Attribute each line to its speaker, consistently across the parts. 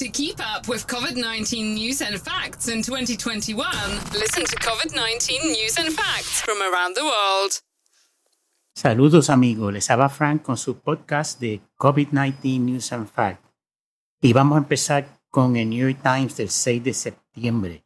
Speaker 1: To keep up with COVID 19 news and facts in 2021, listen to COVID 19 news and facts from around the world.
Speaker 2: Saludos amigos, les habla Frank con su podcast de COVID-19 News and Facts. Y vamos a empezar con el New York Times del 6 de septiembre.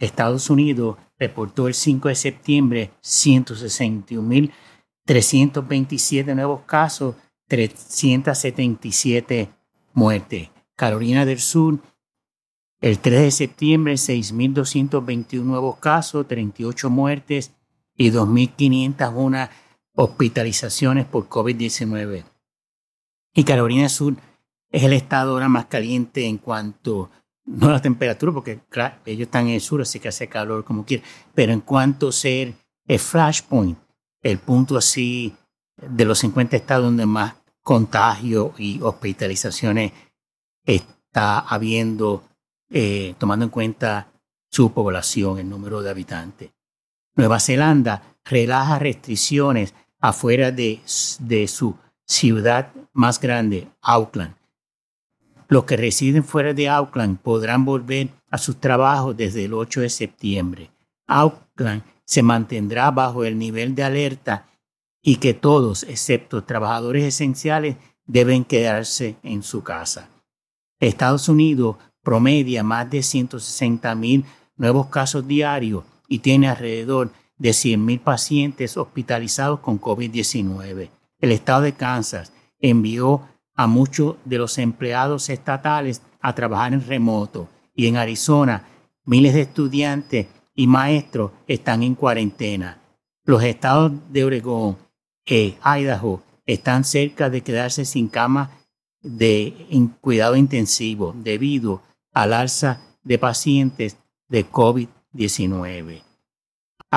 Speaker 2: Estados Unidos reportó el 5 de septiembre 161.327 nuevos casos, 377 muertes. Carolina del Sur, el 3 de septiembre 6.221 nuevos casos, 38 muertes y 2.501 hospitalizaciones por COVID-19. Y Carolina del Sur es el estado ahora más caliente en cuanto, no a la temperatura, porque ellos están en el sur, así que hace calor como quiera, pero en cuanto a ser el flashpoint, el punto así de los 50 estados donde más contagio y hospitalizaciones está habiendo, eh, tomando en cuenta su población, el número de habitantes. Nueva Zelanda relaja restricciones afuera de, de su ciudad más grande, Auckland. Los que residen fuera de Auckland podrán volver a sus trabajos desde el 8 de septiembre. Auckland se mantendrá bajo el nivel de alerta y que todos, excepto trabajadores esenciales, deben quedarse en su casa. Estados Unidos promedia más de 160 mil nuevos casos diarios y tiene alrededor de 100 mil pacientes hospitalizados con COVID-19. El estado de Kansas envió a muchos de los empleados estatales a trabajar en remoto y en Arizona miles de estudiantes y maestros están en cuarentena. Los estados de Oregón e Idaho están cerca de quedarse sin cama de cuidado intensivo debido al alza de pacientes de COVID-19.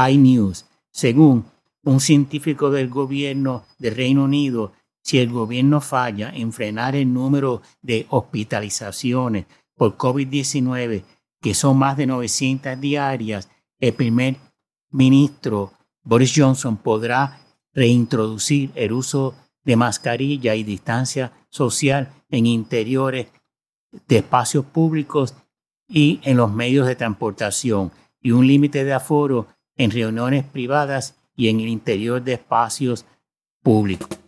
Speaker 2: iNews, según un científico del gobierno del Reino Unido, si el gobierno falla en frenar el número de hospitalizaciones por COVID-19, que son más de 900 diarias, el primer ministro Boris Johnson podrá reintroducir el uso de mascarilla y distancia social en interiores de espacios públicos y en los medios de transportación y un límite de aforo en reuniones privadas y en el interior de espacios públicos.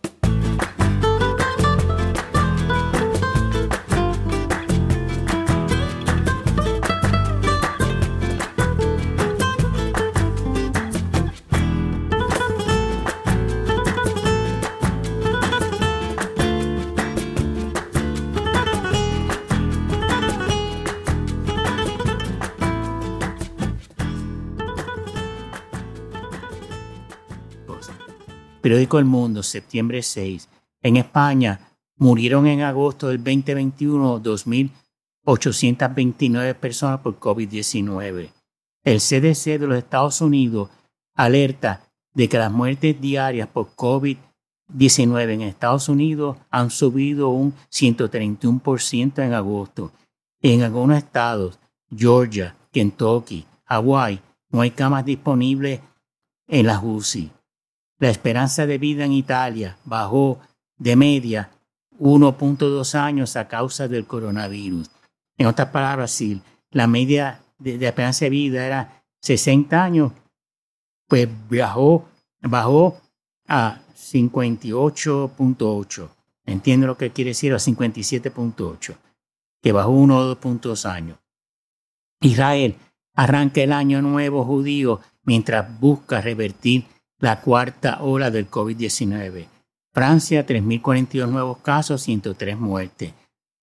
Speaker 2: Periódico El Mundo, septiembre 6. En España murieron en agosto del 2021 2.829 personas por COVID-19. El CDC de los Estados Unidos alerta de que las muertes diarias por COVID-19 en Estados Unidos han subido un 131% en agosto. En algunos estados, Georgia, Kentucky, Hawaii, no hay camas disponibles en las UCI. La esperanza de vida en Italia bajó de media 1.2 años a causa del coronavirus. En otras palabras, si la media de, esperanza de vida era 60 años, pues bajó, bajó a 58.8. Entiendo lo que quiere decir a 57.8, que bajó uno o dos años. Israel arranca el año nuevo judío mientras busca revertir la cuarta ola del COVID-19. Francia, 3.042 nuevos casos, 103 muertes.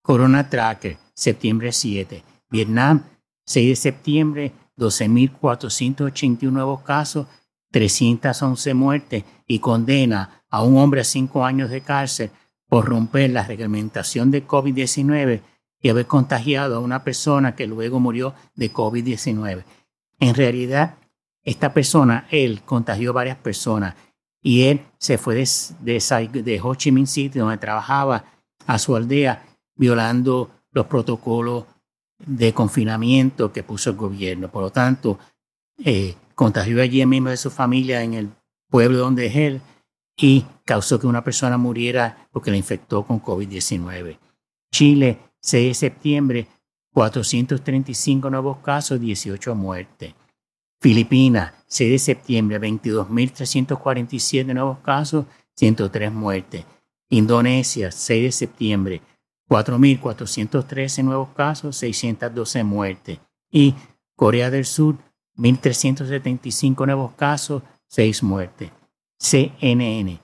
Speaker 2: Corona Tracker, septiembre 7. Vietnam, 6 de septiembre, 12.481 nuevos casos, 311 muertes y condena a un hombre a cinco años de cárcel por romper la reglamentación de COVID-19 y haber contagiado a una persona que luego murió de COVID-19. En realidad, esta persona, él contagió varias personas y él se fue de, de, Ho Chi Minh City, donde trabajaba, a su aldea, violando los protocolos de confinamiento que puso el gobierno. Por lo tanto, eh, contagió allí a miembros de su familia en el pueblo donde es él y causó que una persona muriera porque la infectó con COVID-19. Chile, 6 de septiembre, 435 nuevos casos, 18 muertes. Filipinas, 6 de septiembre, 22.347 nuevos casos, 103 muertes. Indonesia, 6 de septiembre, 4.413 nuevos casos, 612 muertes. Y Corea del Sur, 1.375 nuevos casos, 6 muertes. CNN.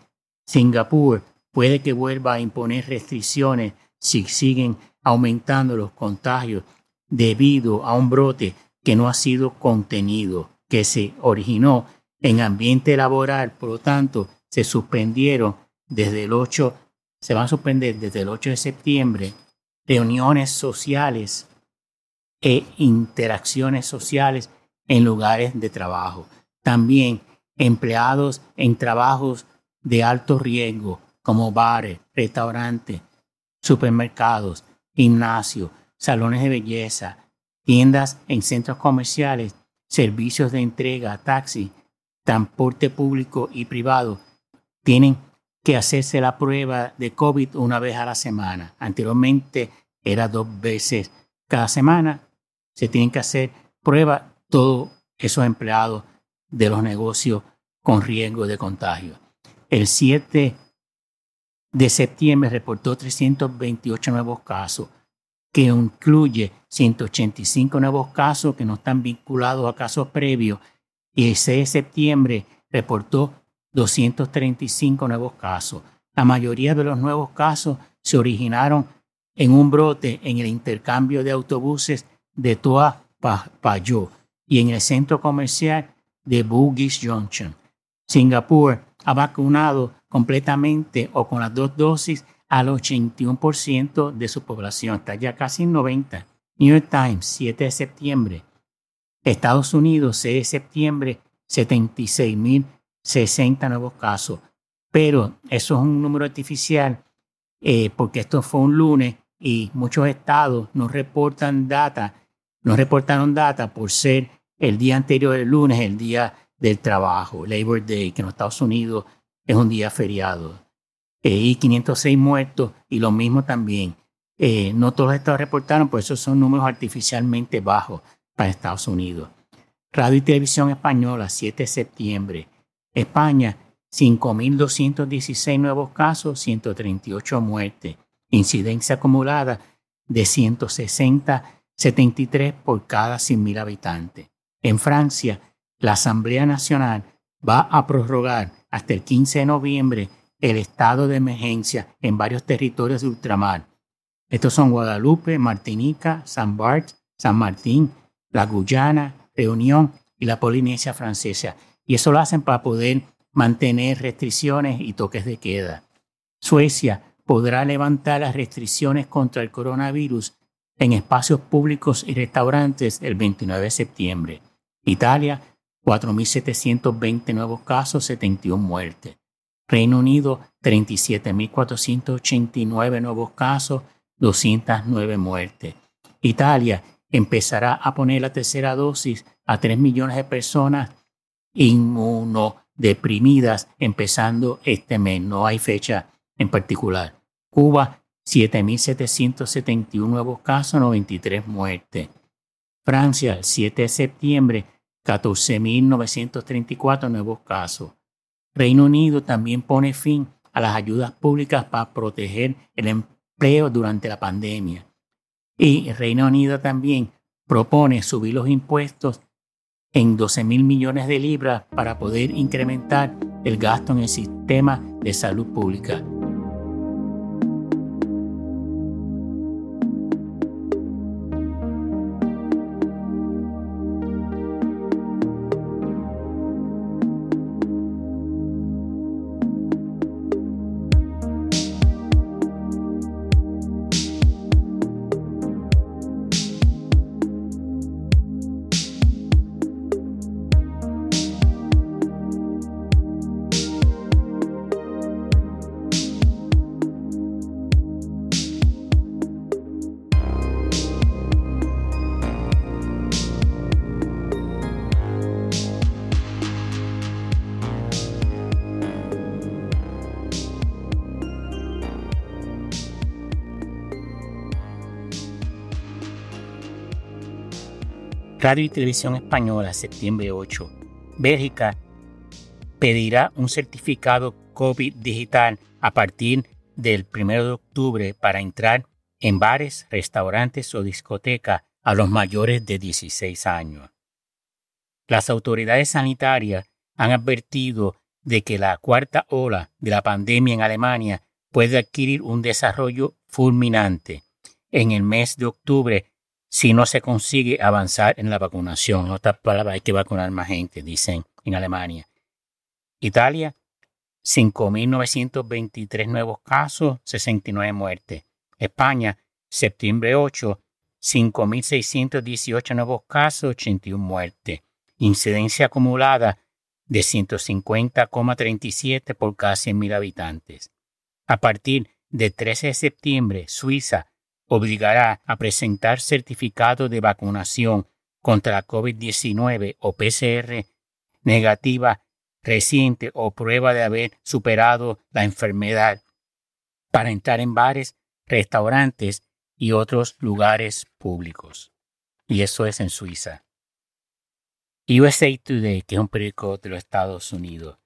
Speaker 2: Singapur puede que vuelva a imponer restricciones si siguen aumentando los contagios debido a un brote que no ha sido contenido, que se originó en ambiente laboral, por lo tanto, se suspendieron desde el 8, se van a suspender desde el 8 de septiembre reuniones sociales e interacciones sociales en lugares de trabajo. También empleados en trabajos de alto riesgo como bares, restaurantes, supermercados, gimnasios, salones de belleza, tiendas en centros comerciales, servicios de entrega, taxi, transporte público y privado, tienen que hacerse la prueba de COVID una vez a la semana. Anteriormente era dos veces cada semana. Se tienen que hacer pruebas todos esos empleados de los negocios con riesgo de contagio. El 7 de septiembre reportó 328 nuevos casos, que incluye 185 nuevos casos que no están vinculados a casos previos y el 6 de septiembre reportó 235 nuevos casos. La mayoría de los nuevos casos se originaron en un brote en el intercambio de autobuses de Toa Payo y en el centro comercial de Bugis Junction. Singapur ha vacunado completamente o con las dos dosis al 81% de su población, está ya casi en 90. New York Times, 7 de septiembre. Estados Unidos, 6 de septiembre, 76.060 nuevos casos. Pero eso es un número artificial eh, porque esto fue un lunes y muchos estados no reportan data, no reportaron data por ser el día anterior del lunes, el día del trabajo, Labor Day, que en los Estados Unidos es un día feriado. Eh, y 506 muertos, y lo mismo también. Eh, no todos los estados reportaron, por eso son números artificialmente bajos para Estados Unidos. Radio y Televisión Española, 7 de septiembre. España, 5.216 nuevos casos, 138 muertes. Incidencia acumulada de 160, 73 por cada 100.000 habitantes. En Francia, la Asamblea Nacional va a prorrogar hasta el 15 de noviembre el estado de emergencia en varios territorios de ultramar. Estos son Guadalupe, Martinica, San Bart, San Martín, la Guyana, Reunión y la Polinesia Francesa. Y eso lo hacen para poder mantener restricciones y toques de queda. Suecia podrá levantar las restricciones contra el coronavirus en espacios públicos y restaurantes el 29 de septiembre. Italia 4.720 nuevos casos, 71 muertes. Reino Unido, 37.489 nuevos casos, 209 muertes. Italia empezará a poner la tercera dosis a 3 millones de personas inmunodeprimidas empezando este mes. No hay fecha en particular. Cuba, 7.771 nuevos casos, 93 muertes. Francia, el 7 de septiembre, 14.934 nuevos casos. Reino Unido también pone fin a las ayudas públicas para proteger el empleo durante la pandemia. Y Reino Unido también propone subir los impuestos en 12 mil millones de libras para poder incrementar el gasto en el sistema de salud pública. Radio y Televisión Española, septiembre 8. Bélgica pedirá un certificado COVID digital a partir del 1 de octubre para entrar en bares, restaurantes o discotecas a los mayores de 16 años. Las autoridades sanitarias han advertido de que la cuarta ola de la pandemia en Alemania puede adquirir un desarrollo fulminante en el mes de octubre si no se consigue avanzar en la vacunación. En otras palabras, hay que vacunar más gente, dicen en Alemania. Italia, 5.923 nuevos casos, 69 muertes. España, septiembre 8, 5.618 nuevos casos, 81 muertes. Incidencia acumulada de 150,37 por cada 100.000 habitantes. A partir del 13 de septiembre, Suiza obligará a presentar certificado de vacunación contra la COVID-19 o PCR negativa reciente o prueba de haber superado la enfermedad para entrar en bares, restaurantes y otros lugares públicos. Y eso es en Suiza. USA Today, que es un periódico de los Estados Unidos.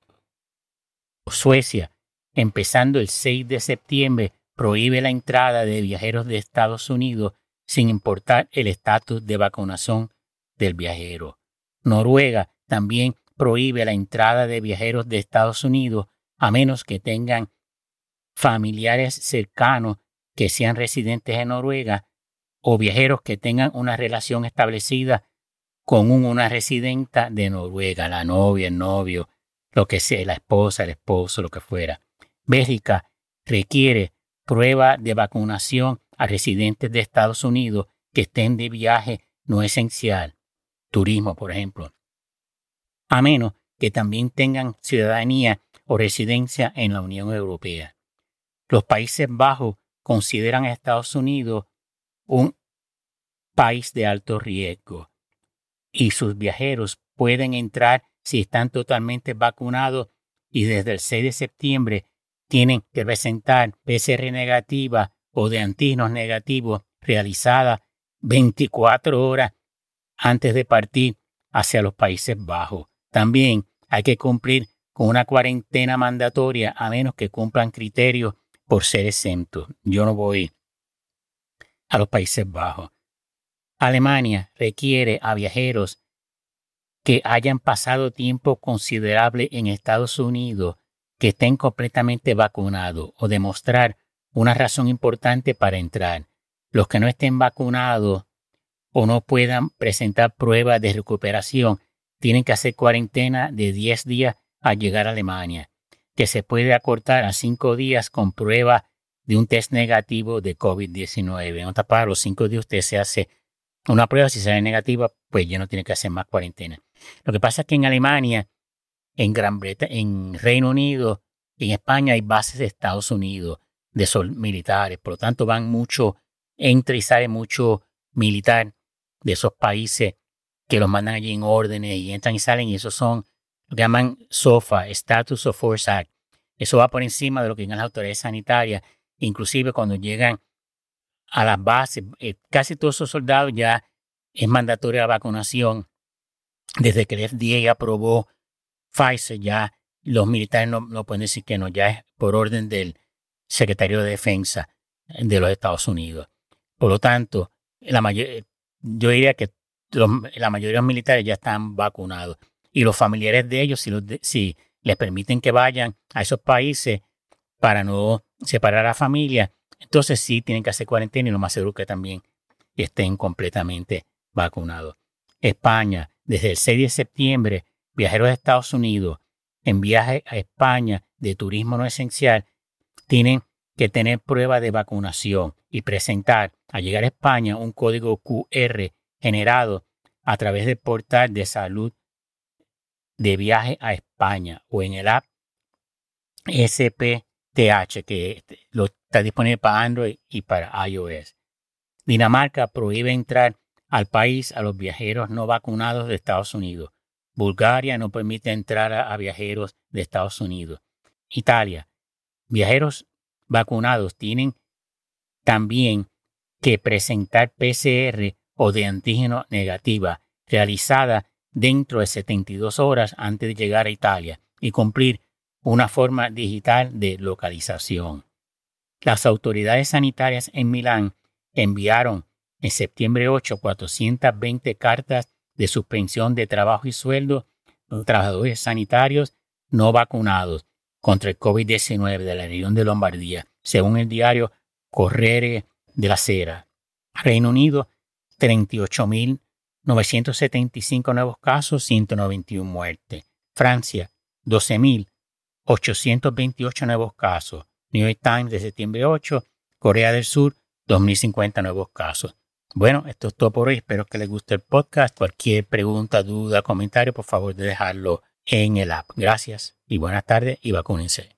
Speaker 2: Suecia, empezando el 6 de septiembre, prohíbe la entrada de viajeros de Estados Unidos sin importar el estatus de vacunación del viajero. Noruega también prohíbe la entrada de viajeros de Estados Unidos a menos que tengan familiares cercanos que sean residentes en Noruega o viajeros que tengan una relación establecida con una residenta de Noruega, la novia, el novio, lo que sea, la esposa, el esposo, lo que fuera. Bélgica requiere prueba de vacunación a residentes de Estados Unidos que estén de viaje no esencial, turismo, por ejemplo, a menos que también tengan ciudadanía o residencia en la Unión Europea. Los Países Bajos consideran a Estados Unidos un país de alto riesgo y sus viajeros pueden entrar si están totalmente vacunados y desde el 6 de septiembre tienen que presentar PCR negativa o de antígenos negativos realizada 24 horas antes de partir hacia los Países Bajos. También hay que cumplir con una cuarentena mandatoria a menos que cumplan criterios por ser exento. Yo no voy a los Países Bajos. Alemania requiere a viajeros que hayan pasado tiempo considerable en Estados Unidos, que estén completamente vacunados o demostrar una razón importante para entrar. Los que no estén vacunados o no puedan presentar pruebas de recuperación tienen que hacer cuarentena de 10 días al llegar a Alemania que se puede acortar a cinco días con prueba de un test negativo de COVID-19. En otras palabras, los cinco días usted se hace una prueba, si sale negativa, pues ya no tiene que hacer más cuarentena. Lo que pasa es que en Alemania, en Gran Bretaña, en Reino Unido, en España hay bases de Estados Unidos de sol militares, por lo tanto van mucho, entra y sale mucho militar de esos países que los mandan allí en órdenes y entran y salen y esos son lo que llaman SOFA, Status of Force Act. Eso va por encima de lo que digan las autoridades sanitarias. Inclusive cuando llegan a las bases, eh, casi todos esos soldados ya es mandatoria la vacunación. Desde que el FDA aprobó Pfizer, ya los militares no, no pueden decir que no, ya es por orden del secretario de Defensa de los Estados Unidos. Por lo tanto, la yo diría que la mayoría de los militares ya están vacunados y los familiares de ellos, si, los si les permiten que vayan a esos países para no separar a la familia, entonces sí tienen que hacer cuarentena y lo más seguro que también estén completamente vacunados. España, desde el 6 de septiembre, viajeros de Estados Unidos en viaje a España de turismo no esencial tienen que tener prueba de vacunación y presentar al llegar a España un código QR generado a través del portal de salud de viaje a España o en el app SPTH, que lo está disponible para Android y para iOS. Dinamarca prohíbe entrar al país a los viajeros no vacunados de Estados Unidos. Bulgaria no permite entrar a, viajeros de Estados Unidos. Italia. Viajeros vacunados tienen también que presentar PCR o de antígeno negativa realizada dentro de 72 horas antes de llegar a Italia y cumplir una forma digital de localización. Las autoridades sanitarias en Milán enviaron en septiembre 8 420 cartas de suspensión de trabajo y sueldo trabajadores sanitarios no vacunados contra el COVID-19 de la región de Lombardía, según el diario Corriere de la Sera. Reino Unido, 38.975 nuevos casos, 191 muertes. Francia, 12.828 nuevos casos. New York Times de septiembre 8, Corea del Sur, 2.050 nuevos casos. Bueno, esto es todo por hoy. Espero que les guste el podcast. Cualquier pregunta, duda, comentario, por favor, de dejarlo en el app. Gracias y buenas tardes y vacúnense.